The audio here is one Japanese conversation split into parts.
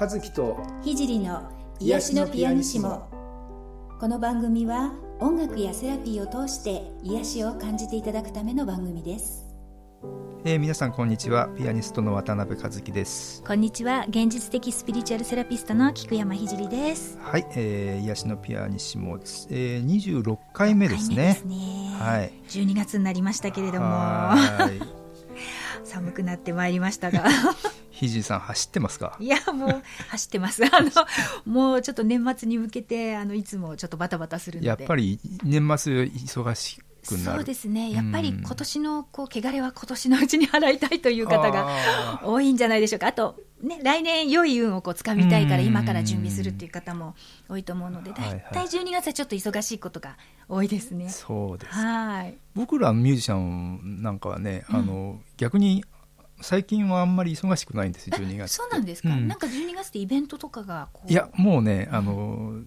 和樹と聖の癒しのピアニシモ。この番組は音楽やセラピーを通して癒しを感じていただくための番組です。えー、皆さんこんにちは。ピアニストの渡辺和樹です。こんにちは。現実的スピリチュアルセラピストの菊山聖です。はい、えー、癒しのピアニシモ、えー、26回目ですね。ですね。はい。12月になりましたけれども。はい。寒くなってまいりましたがひじさん走ってますか？いやもう走ってます。あのもうちょっと年末に向けてあのいつもちょっとバタバタするので。やっぱり年末忙しくなる。そうですね。やっぱり今年のこう汚れは今年のうちに払いたいという方が多いんじゃないでしょうか。あとね来年良い運をこう掴みたいから今から準備するっていう方も多いと思うので大体12月はちょっと忙しいことが多いですね。そうです。はい。僕らミュージシャンなんかはね、あの逆に最近はあんまり忙しくないんですよ12月そうなんですか、うん。なんか12月ってイベントとかがいやもうねあの、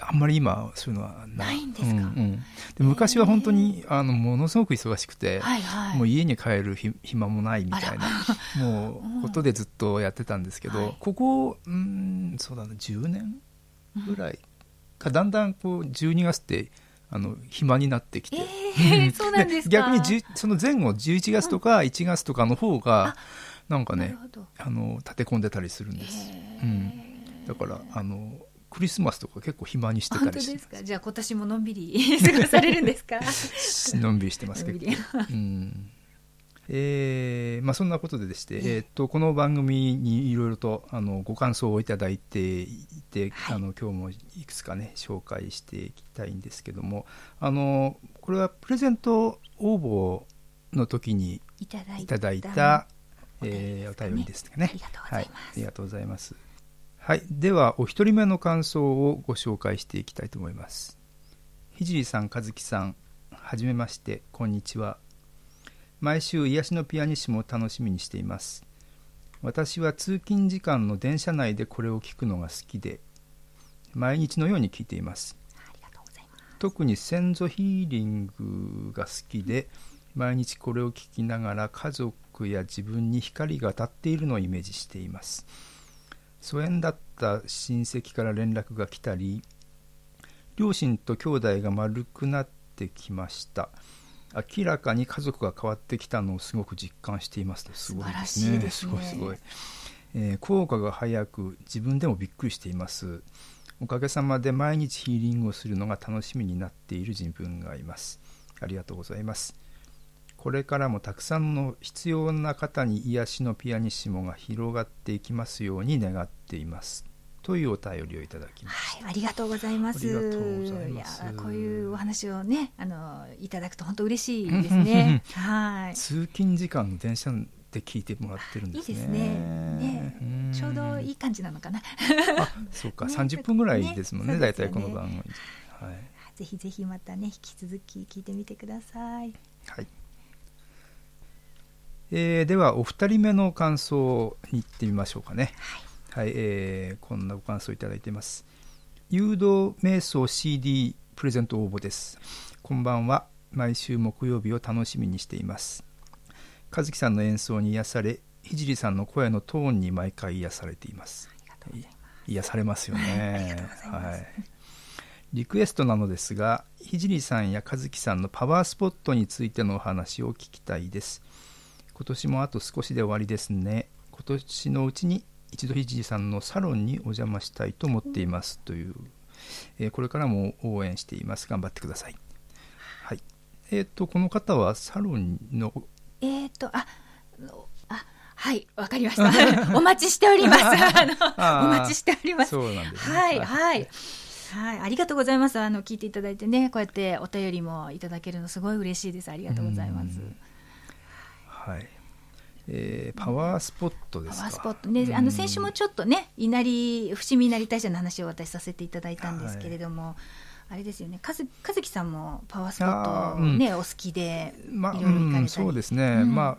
あんまり今そういうのはなないんですか？うんうん。で昔は本当にあのものすごく忙しくて、はいはい。もう家に帰るひ暇もないみたいなもうことでずっとやってたんですけど、はい。ここうんそうだな10年ぐらいかだんだんこう12月ってあの暇になってきて、えー、そうなんですか。逆にその前後11月とか1月とかの方がなんかねなるほど。あの立て込んでたりするんです、うん、だからあのクリスマスとか結構暇にしてた本当りしですか。じゃあ今年ものんびり 過ごされるんですか？のんびりしてますけどうんえーまあ、そんなことででして、えーっとこの番組にいろいろとあのご感想をいただいていて、はいあの今日もいくつかね紹介していきたいんですけどもあのこれはプレゼント応募の時にいただいいただいたた、お便りえーおですかね便りですかね。ありがとうございますはありがとうございます。はい、ではお一人目の感想をご紹介していきたいと思います。ひじりさん、かずきさん、はじめまして、こんにちは。毎週癒しのピアニッシモを楽しみにしています。私は通勤時間の電車内でこれを聞くのが好きで、毎日のように聞いています。ありがとうございます特に先祖ヒーリングが好きで毎日これを聞きながら家族や自分に光が当たっているのをイメージしています疎遠だった親戚から連絡が来たり両親と兄弟が丸くなってきました明らかに家族が変わってきたのをすごく実感していますと。すごいですね。すねごいすごい、えー効果が早く自分でもびっくりしています。おかげさまで毎日ヒーリングをするのが楽しみになっている自分がいます。ありがとうございます。これからもたくさんの必要な方に癒しのピアニッシモが広がっていきますように願っていますというお便りをいただきました。はい、ありがとうございます。ありがとうございます。やこういうお話をね、あのいただくと本当嬉しいですね。はい。通勤時間の電車で聞いてもらってるんですね。いいですね。ね。うん。ちょうどいい感じなのかな。あそうか、ね。30分ぐらいですもんね。ね。大体この番組。はい、ぜひぜひまたね引き続き聞いてみてください。はい。えーではお二人目の感想に行ってみましょうかね。はい、えーこんなご感想いただいています。誘導瞑想 CD プレゼント応募です。こんばんは。毎週木曜日を楽しみにしています。和樹さんの演奏に癒され聖さんの声のトーンに毎回癒されています。ます。癒されますよね。いはい。リクエストなのですが聖さんや和樹さんのパワースポットについてのお話を聞きたいです。今年もあと少しで終わりですね。今年のうちに一度聖さんのサロンにお邪魔したいと思っていますという、えーこれからも応援しています頑張ってくださいはいえっ、とこの方はサロンのえっ、とあのあはいわかりました。お待ちしております。お待ちしております。そうなんですねはい、はい。はい、ありがとうございます。あの聞いていただいてね、こうやってお便りもいただけるのすごい嬉しいです。ありがとうございます。うんはい、えーパワースポットですか？パワースポットね、あの先週もちょっとね、稲荷伏見稲荷大社の話を私させていただいたんですけれども。あれですよね、かず和樹さんもパワースポットね、お好きで、まあ、いろいろ行かれたり。うんそうですね、うん。ま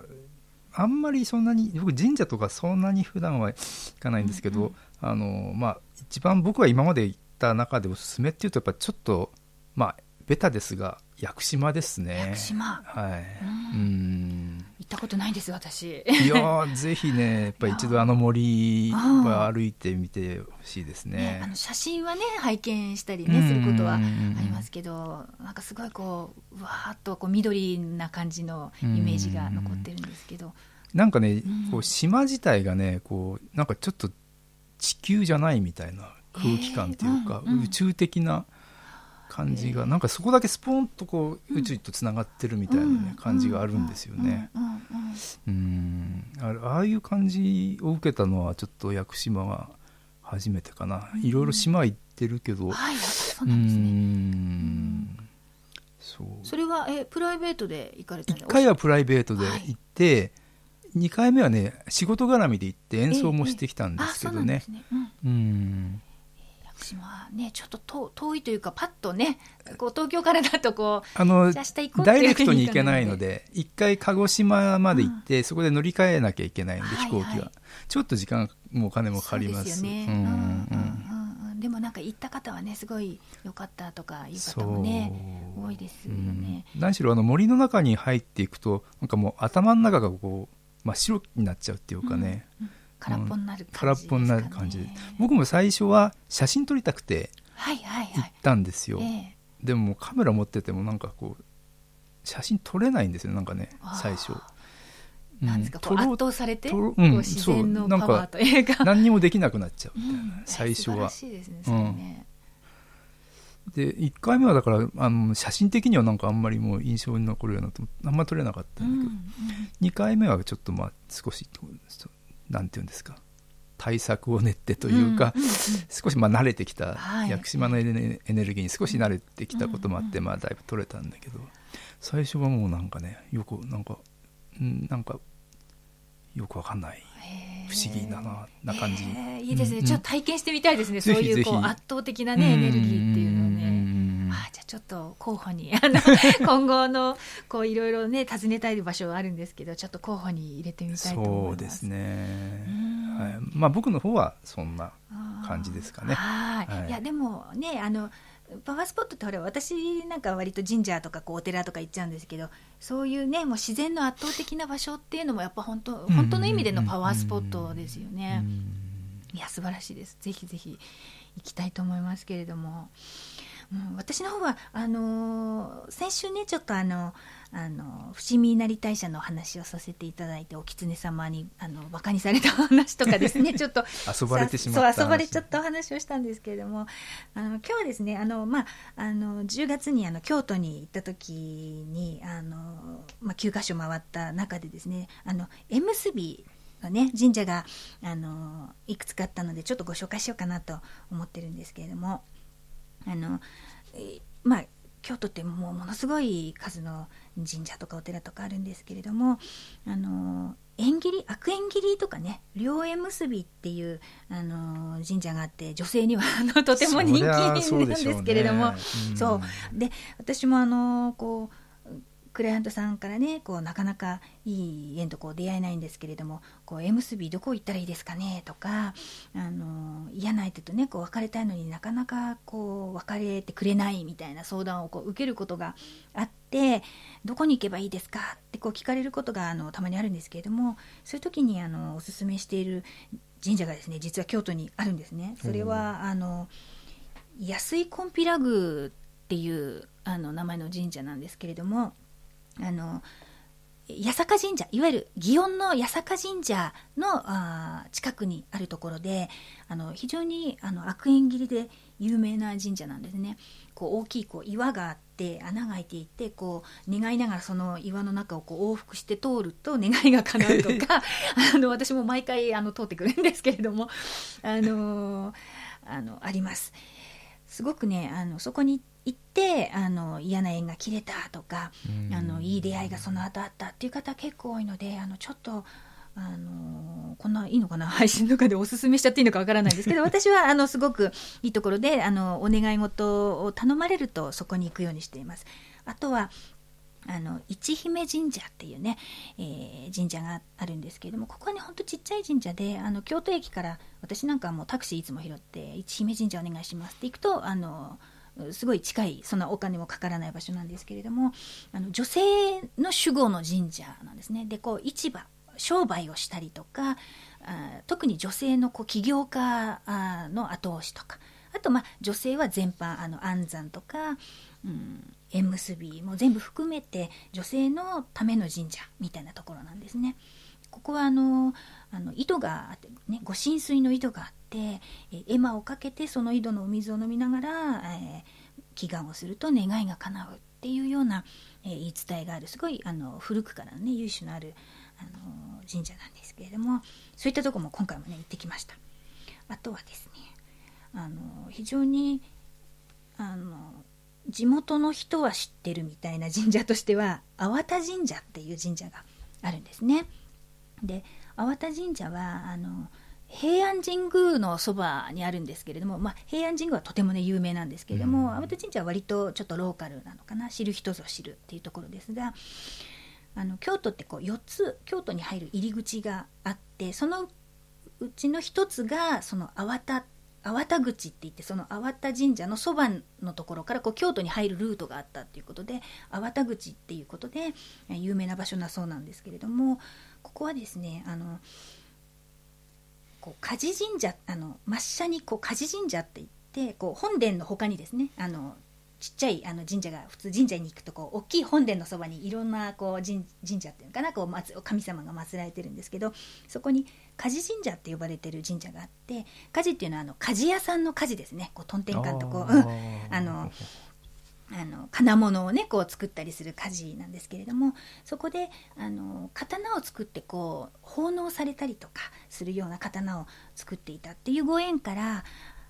ああんまりそんなに僕神社とかそんなに普段は行かないんですけど、あのまあ一番僕は今まで行った中でおすすめっていうとやっぱちょっとまあベタですが屋久島ですね。屋久島。はい。うんっったことないです私。いやぜひねやっぱり一度あの森は歩いてみてほしいですね、ね、あの写真はね拝見したりねすることはありますけどなんかすごいこううわーっとこう緑な感じのイメージが残ってるんですけど。なんかね、こう島自体がねこうなんかちょっと地球じゃないみたいな空気感っていうか、えーうんうん、宇宙的な感じがなんかそこだけスポンとこう宇宙とつながってるみたいなね、感じがあるんですよね。うん。ああいう感じを受けたのはちょっと屋久島は初めてかな、いろいろ島行ってるけど、はい、そうなんですね。そう。それはえプライベートで行かれたん1回はプライベートで行って、はい、2回目はね仕事絡みで行って演奏もしてきたんですけどね。うん島ねちょっと遠いというかパッとねこう東京からだとこうあのダイレクトに行けないので一回鹿児島まで行って、うん、そこで乗り換えなきゃいけないので、飛行機は、はいはい、ちょっと時間もお金もかかります。ででもなんか行った方はねすごい良かったとかいう方もね多いですよね、うん、何しろあの森の中に入っていくとなんかもう頭の中がこう真っ白になっちゃうっていうかね、うんうん空っぽになる感じ、ね、空っぽになる感じで僕も最初は写真撮りたくて行ったんですよ、はいはいはい、でもカメラ持っててもなんかこう写真撮れないんですよなんかね最初。なんですか、うん、圧倒されて、うん、自然のパワーというか何にもできなくなっちゃうみたいな、うん、最初は。でね、で1回目はだからあの写真的にはなんかあんまりもう印象に残るようなとあんま撮れなかったんだけど、うんうん、2回目はちょっとまあ少しなんていうんですか？対策を練ってというか、少しまあ慣れてきた、はい、屋久島のエネルギーに少し慣れてきたこともあって、まあ、だいぶ取れたんだけど最初はもうなんかねよくなんかんなんかよくわかんない不思議だなな感じ。いいですね、うん、ちょっと体験してみたいですね。そういうこう圧倒的なねエネルギーっていうのちょっと候補にあの 今後のこういろいろね訪ねたい場所はあるんですけどちょっと候補に入れてみたいと思います。そうですね、はい、まあ僕の方はそんな感じですかね。はい、い。やでもねあのパワースポットってほら私なんか割と神社とかこうお寺とか行っちゃうんですけどそういうねもう自然の圧倒的な場所っていうのもやっぱ本当本当の意味でのパワースポットですよね。いや素晴らしいです。ぜひぜひ行きたいと思いますけれども。うん、私の方はあのー、先週ねちょっとあのあの伏見稲荷大社の話をさせていただいてお狐様にあのバカにされた話とかですね ちょっと遊ばれてしまったそう遊ばれちゃったお話をしたんですけれどもあの今日はですねあの、まあ、あの10月にあの京都に行った時にあの、まあ、9か所回った中でですねあの縁結びのね神社があのいくつかあったのでちょっとご紹介しようかなと思ってるんですけれどもあのまあ京都ってもうものすごい数の神社とかお寺とかあるんですけれどもあの縁切り悪縁切りとかね両縁結びっていうあの神社があって女性にはあのとても人気なんですけれども。そう、で私もあのこうクライアントさんからねこうなかなかいい縁とこう出会えないんですけれどもこう M スビどこ行ったらいいですかねとかあの嫌な相手とねこう別れたいのになかなかこう別れてくれないみたいな相談をこう受けることがあってどこに行けばいいですか？ってこう聞かれることがあのたまにあるんですけれどもそういう時にあのおすすめしている神社がですね実は京都にあるんですね。それは、あの安井コンピラ宮っていうあの名前の神社なんですけれどもあの八坂神社いわゆる祇園の八坂神社のあ近くにあるところであの非常にあの悪縁切りで有名な神社なんですねこう大きいこう岩があって穴が開いていてこう願いながらその岩の中をこう往復して通ると願いが叶うとか あの私も毎回あの通ってくるんですけれどもあのあのあります。すごくねあのそこに行ってあの嫌な縁が切れたとか、あのいい出会いがその後あったっていう方結構多いのであのちょっと。あのこんないいのかな 配信とかでおすすめしちゃっていいのかわからないですけど 私はあのすごくいいところであのお願い事を頼まれるとそこに行くようにしています。あとはあの市姫神社っていうね、えー、神社があるんですけれどもここはねほんとちっちゃい神社であの京都駅から私なんかはもうタクシーいつも拾って市姫神社お願いしますって行くとあのすごい近いそんなお金もかからない場所なんですけれどもあの女性の守護の神社なんですねでこう市場商売をしたりとかあ特に女性のこう起業家の後押しとかあとまあ女性は全般あの安産とか、うん、縁結びも全部含めて女性のための神社みたいなところなんですね。ここはあのあの井戸があって、ね、ご神水の井戸があって、え絵馬をかけてその井戸のお水を飲みながら、えー、祈願をすると願いが叶うっていうような、えー、言い伝えがある。すごいあの古くからのね由緒のあるあの神社なんですけれどもそういったとこも今回もね行ってきました。あとはですねあの非常にあの地元の人は知ってるみたいな神社としては粟田神社っていう神社があるんですね。で粟田神社はあの平安神宮のそばにあるんですけれども、まあ、平安神宮はとてもね有名なんですけれども、粟田神社は割とちょっとローカルなのかな知る人ぞ知るっていうところですがあの京都ってこう4つ京都に入る入り口があってそのうちの1つがその粟田粟田口って言ってその粟田神社のそばのところからこう京都に入るルートがあったっていうことで粟田口っていうことで有名な場所だそうなんですけれどもここはですねあのこう梶神社あの抹茶にこう梶神社って言ってこう本殿の他にですねあのちっちゃいあの神社が普通神社に行くとこう大きい本殿のそばにいろんなこう神社っていうのかなこう神様が祀られてるんですけどそこに梶神社って呼ばれてる神社があって梶っていうのはあの鍛冶屋さんの梶ですね。こうとんてんかんとこう、うん、あのあの金物をねこう作ったりする鍛冶なんですけれどもそこであの刀を作ってこう奉納されたりとかするような刀を作っていたっていうご縁から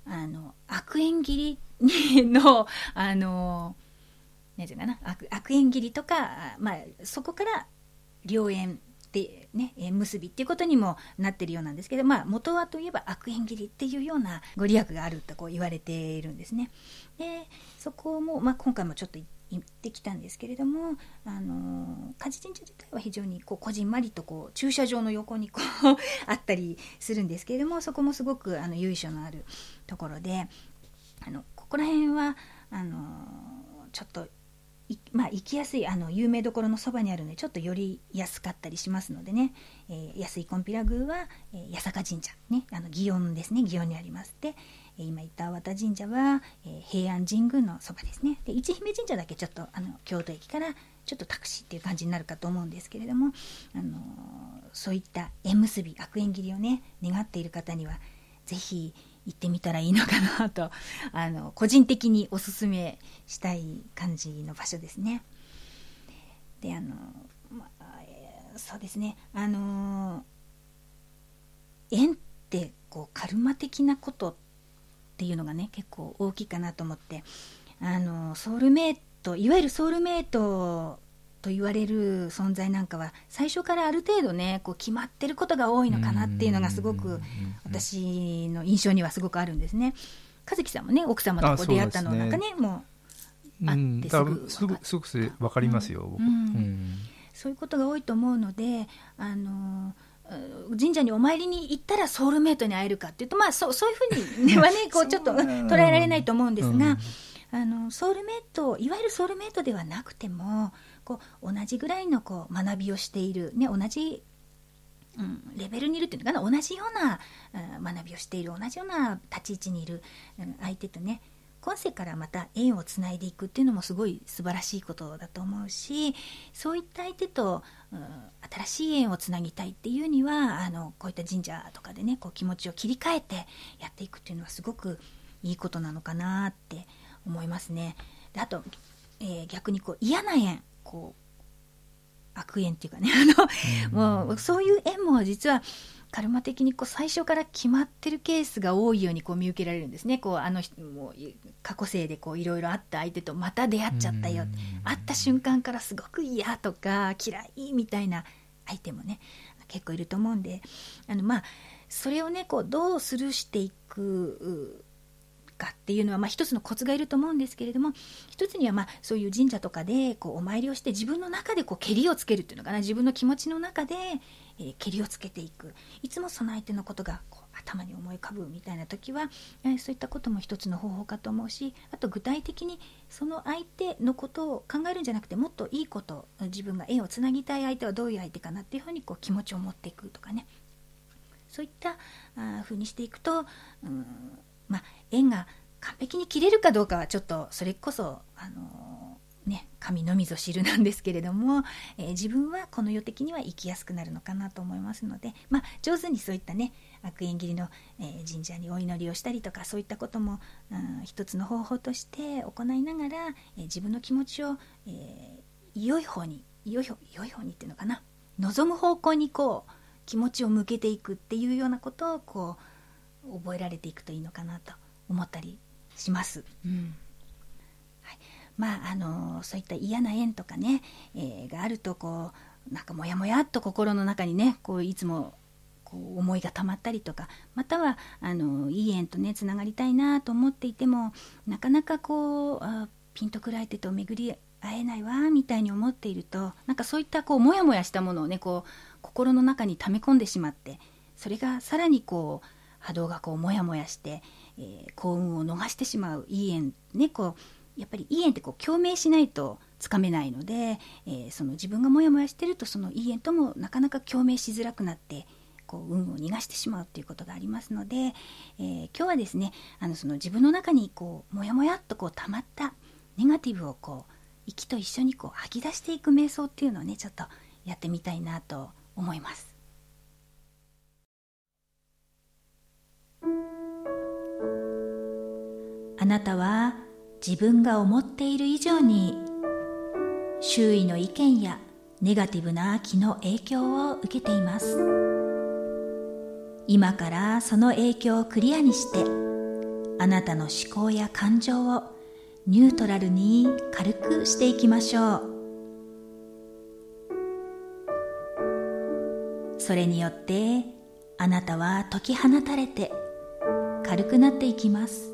あの悪縁切りのあの何て言うかな悪悪縁切りとか、まあ、そこから良縁でね縁結びっていうことにもなってるようなんですけど、まあ、元はといえば悪縁切りっていうようなご利益があるとこう言われているんですね。でそこも、まあ、今回もちょっと行ってきたんですけれども、あの梶神社自体は非常にこうこじんまりとこう駐車場の横にこう あったりするんですけれどもそこもすごくあの由緒のあるところであのここら辺はあのちょっとまあ、行きやすいあの有名どころのそばにあるのでちょっとより安かったりしますのでね、えー、安いコンピラ宮は、えー、八坂神社ね。あの祇園ですね。祇園にありますで今言った粟田神社は、えー、平安神宮のそばですね。で一姫神社だけちょっとあの京都駅からちょっとタクシーっていう感じになるかと思うんですけれども、あのそういった縁結び悪縁切りをね願っている方には是非行ってみたらいいのかなと あの個人的におすすめしたい感じの場所ですね。であの、まあえー、そうですねあの縁ってこうカルマ的なことっていうのがね結構大きいかなと思ってあのソウルメイトいわゆるソウルメイトと言われる存在なんかは最初からある程度ねこう決まってることが多いのかなっていうのがすごく私の印象にはすごくあるんですね。和樹さんもね奥様とこう出会ったのなんかね、ね、もうあってすぐすぐすぐ分かりますよ、うん。うん、そういうことが多いと思うのであの神社にお参りに行ったらソウルメイトに会えるかっていうとまあそうそういうふうに はねこうちょっと捉えられないと思うんですが、あのソウルメイトいわゆるソウルメイトではなくてもこう同じぐらいのこう学びをしている、ね、同じ、うん、レベルにいるっていうのかな同じような、うん、学びをしている同じような立ち位置にいる、うん、相手とね今世からまた縁をつないでいくっていうのもすごい素晴らしいことだと思うしそういった相手と、うん、新しい縁をつなぎたいっていうにはあのこういった神社とかでねこう気持ちを切り替えてやっていくっていうのはすごくいいことなのかなって思いますね。であと、えー、逆にこう嫌な縁こう悪縁っていうかね あの、もうそういう縁も実はカルマ的にこう最初から決まってるケースが多いようにこう見受けられるんですね。こうあの人も過去生でこういろいろあった相手とまた出会っちゃったよ。会った瞬間からすごく嫌とか嫌いみたいな相手もね結構いると思うんであのまあそれをねこうどうスルーしていくかっていうのは、まあ、一つのコツがいると思うんですけれども一つにはまあそういう神社とかでこうお参りをして自分の中でこうけりをつけるっていうのかな自分の気持ちの中で、えー、けりをつけていく。いつもその相手のことがこう頭に思い浮かぶみたいな時は、えー、そういったことも一つの方法かと思うしあと具体的にその相手のことを考えるんじゃなくてもっといいこと自分が縁をつなぎたい相手はどういう相手かなっていうふうにこう気持ちを持っていくとかね。そういったあ風にしていくと、うんまあ、縁が完璧に切れるかどうかはちょっとそれこそ、あのー、ね、神のみぞ知るなんですけれども、えー、自分はこの世的には生きやすくなるのかなと思いますので、まあ、上手にそういったね悪縁切りの、えー、神社にお祈りをしたりとかそういったことも、うん、一つの方法として行いながら、え自分の気持ちを、え良い方に良い良い方にっていうのかな望む方向にこう気持ちを向けていくっていうようなことをこう覚えられていくといいのかなと思ったりします。うんはい、まああのそういった嫌な縁とかね、えー、があるとこうなんかモヤモヤっと心の中にねこういつもこう思いがたまったりとかまたはあのいい縁とねつながりたいなと思っていてもなかなかこうあピンとくらえてと巡り会えないわみたいに思っているとなんかそういったこうモヤモヤしたものをねこう心の中に溜め込んでしまってそれがさらにこう波動がこうモヤモヤしてえー、幸運を逃してしまういい縁ねこうやっぱりいい縁ってこう共鳴しないとつかめないので、えー、その自分がモヤモヤしてるとそのいい縁ともなかなか共鳴しづらくなってこう運を逃がしてしまうということがありますので、えー、今日はですねあのその自分の中にこうモヤモヤっとこう溜まったネガティブをこう息と一緒にこう吐き出していく瞑想っていうのをねちょっとやってみたいなと思います。あなたは自分が思っている以上に周囲の意見やネガティブな気の影響を受けています。今からその影響をクリアにしてあなたの思考や感情をニュートラルに軽くしていきましょう。それによってあなたは解き放たれて軽くなっていきます。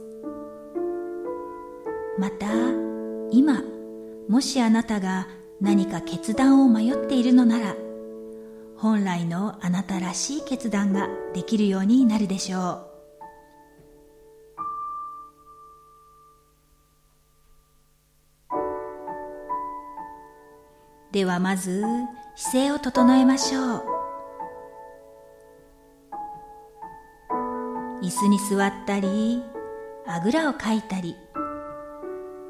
また今もしあなたが何か決断を迷っているのなら本来のあなたらしい決断ができるようになるでしょう。ではまず姿勢を整えましょう。椅子に座ったりあぐらをかいたり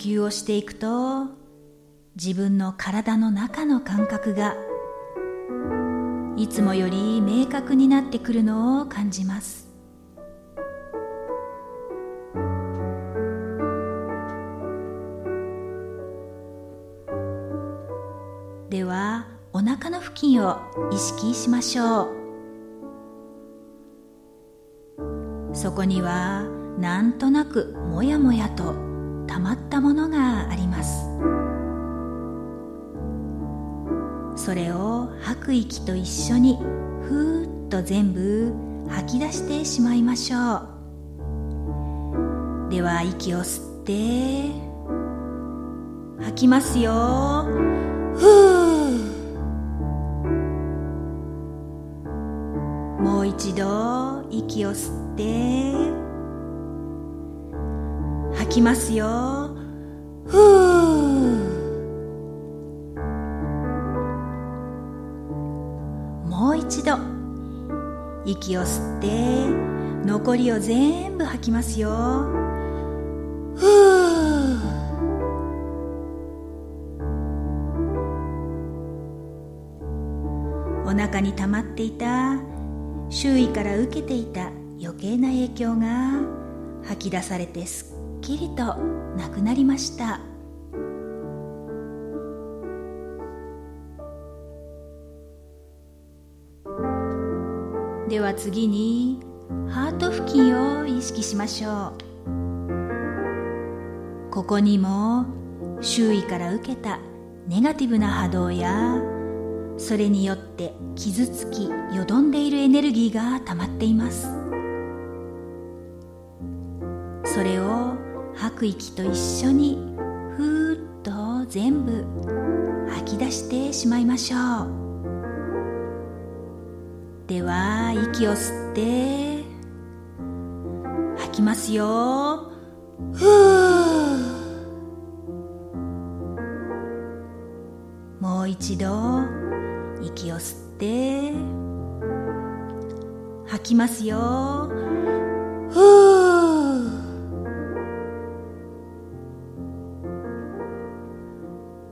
吸をしていくと自分の体の中の感覚がいつもより明確になってくるのを感じます。ではお腹の付近を意識しましょう。そこにはなんとなくもやもやと溜まっそれを吐く息と一緒にふーっと全部吐き出してしまいましょう。では息を吸って吐きますよ。ふうもう一度息を吸って吐きますよ。息を吸って残りを全部吐きますよ。お腹に溜まっていた周囲から受けていた余計な影響が吐き出されてすっきりとなくなりました。では次にハート付近を意識しましょう。ここにも周囲から受けたネガティブな波動やそれによって傷つきよどんでいるエネルギーが溜まっています。それを吐く息と一緒にふーっと全部吐き出してしまいましょう。では息を吸って吐きますよ。ふーもう一度息を吸って吐きますよ。ふー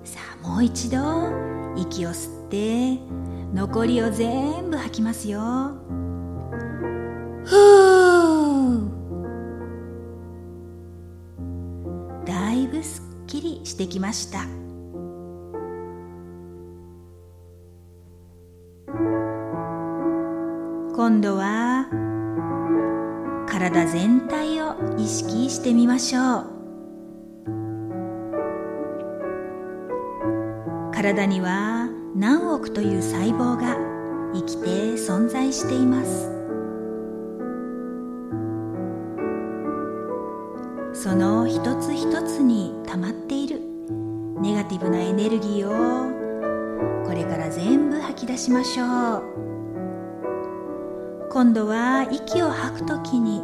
さあもう一度息を吸って残りを全部吐きますよ。ふーだいぶすっきりしてきました。今度は体全体を意識してみましょう。体には何億という細胞が生きて存在しています。その一つ一つに溜まっている。ネガティブなエネルギーをこれから全部吐き出しましょう。今度は息を吐くときに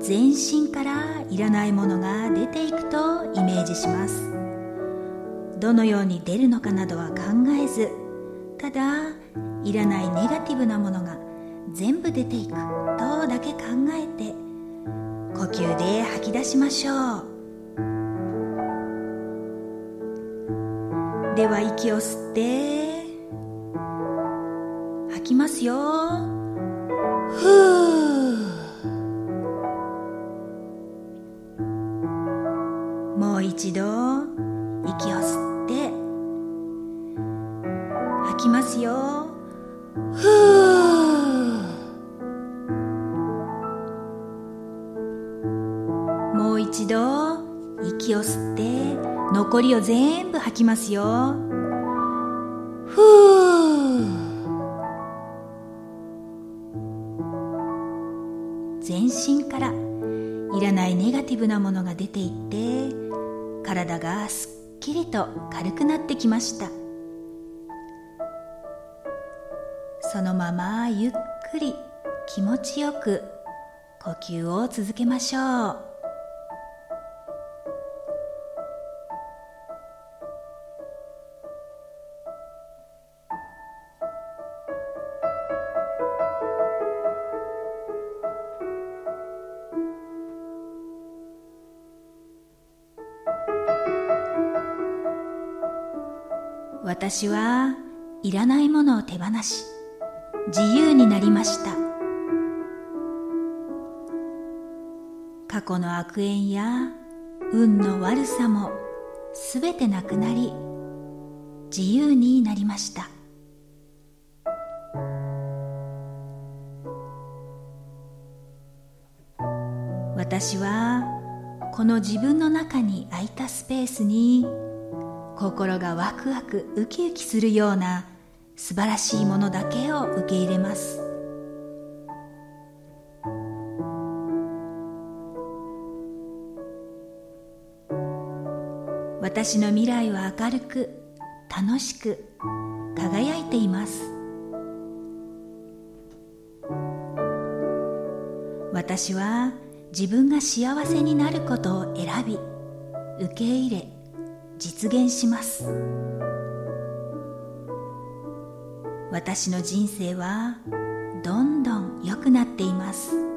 全身からいらないものが出ていくとイメージします。どのように出るのかなどは考えずただいらないネガティブなものが全部出ていくとだけ考えて呼吸で吐き出しましょう。では息を吸って吐きますよ。ふう。もう一度。息を吸って吐きますよ。ふうもう一度息を吸って残りを全部吐きますよ。ふう全身からいらないネガティブなものが出ていって体がすっきりと軽くなってきました。そのままゆっくり気持ちよく呼吸を続けましょう。私はいらないものを手放し自由になりました。過去の悪縁や運の悪さもすべてなくなり自由になりました。私はこの自分の中に空いたスペースに心がワクワクウキウキするような素晴らしいものだけを受け入れます。私の未来は明るく楽しく輝いています。私は自分が幸せになることを選び受け入れ実現します。私の人生はどんどん良くなっています。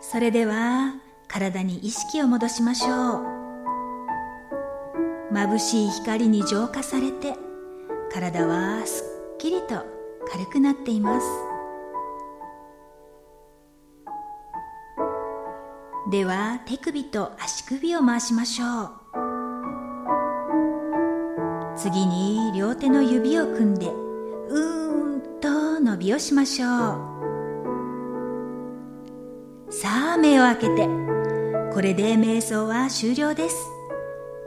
それでは体に意識を戻しましょう。眩しい光に浄化されて体はすっきりと軽くなっています。では手首と足首を回しましょう。次に両手の指を組んでうーんと伸びをしましょう。さあ目を開けて。これで瞑想は終了です。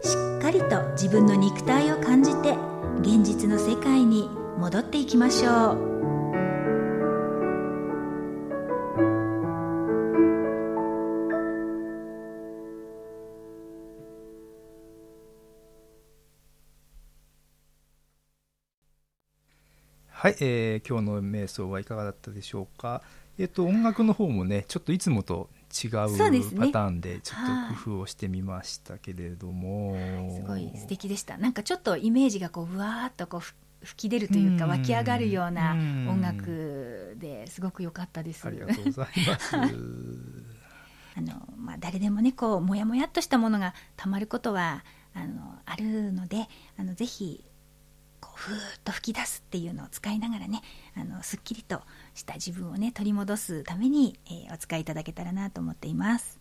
しっかりと自分の肉体を感じて現実の世界に戻っていきましょうはい、えー、今日の瞑想はいかがだったでしょうか？えっ、ー、と音楽の方もね、ちょっといつもと違うパターンでちょっと工夫をしてみましたけれども、すごい素敵でした。なんかちょっとイメージがこううわーっとこう吹き出るというか湧き上がるような音楽ですごく良かったです。ありがとうございます。あのまあ誰でもねこうもやもやっとしたものがたまることはあのあるので、あのぜひこうふーっと吹き出すっていうのを使いながらねあのすっきりとした自分をね取り戻すために、えー、お使いいただけたらなと思っています。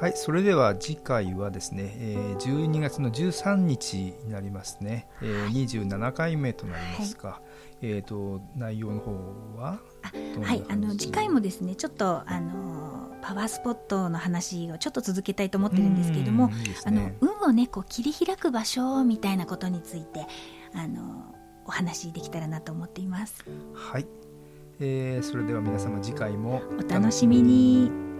はいそれでは次回はですね、えー、12月の13日になりますね、えー、27回目となりますか、はい、えと内容の方は？はいあの次回もですねちょっとあのパワースポットの話をちょっと続けたいと思ってるんですけれども、あの運をねこう切り開く場所みたいなことについてあのお話できたらなと思っています。はい、えー、それでは皆様次回もお楽しみに。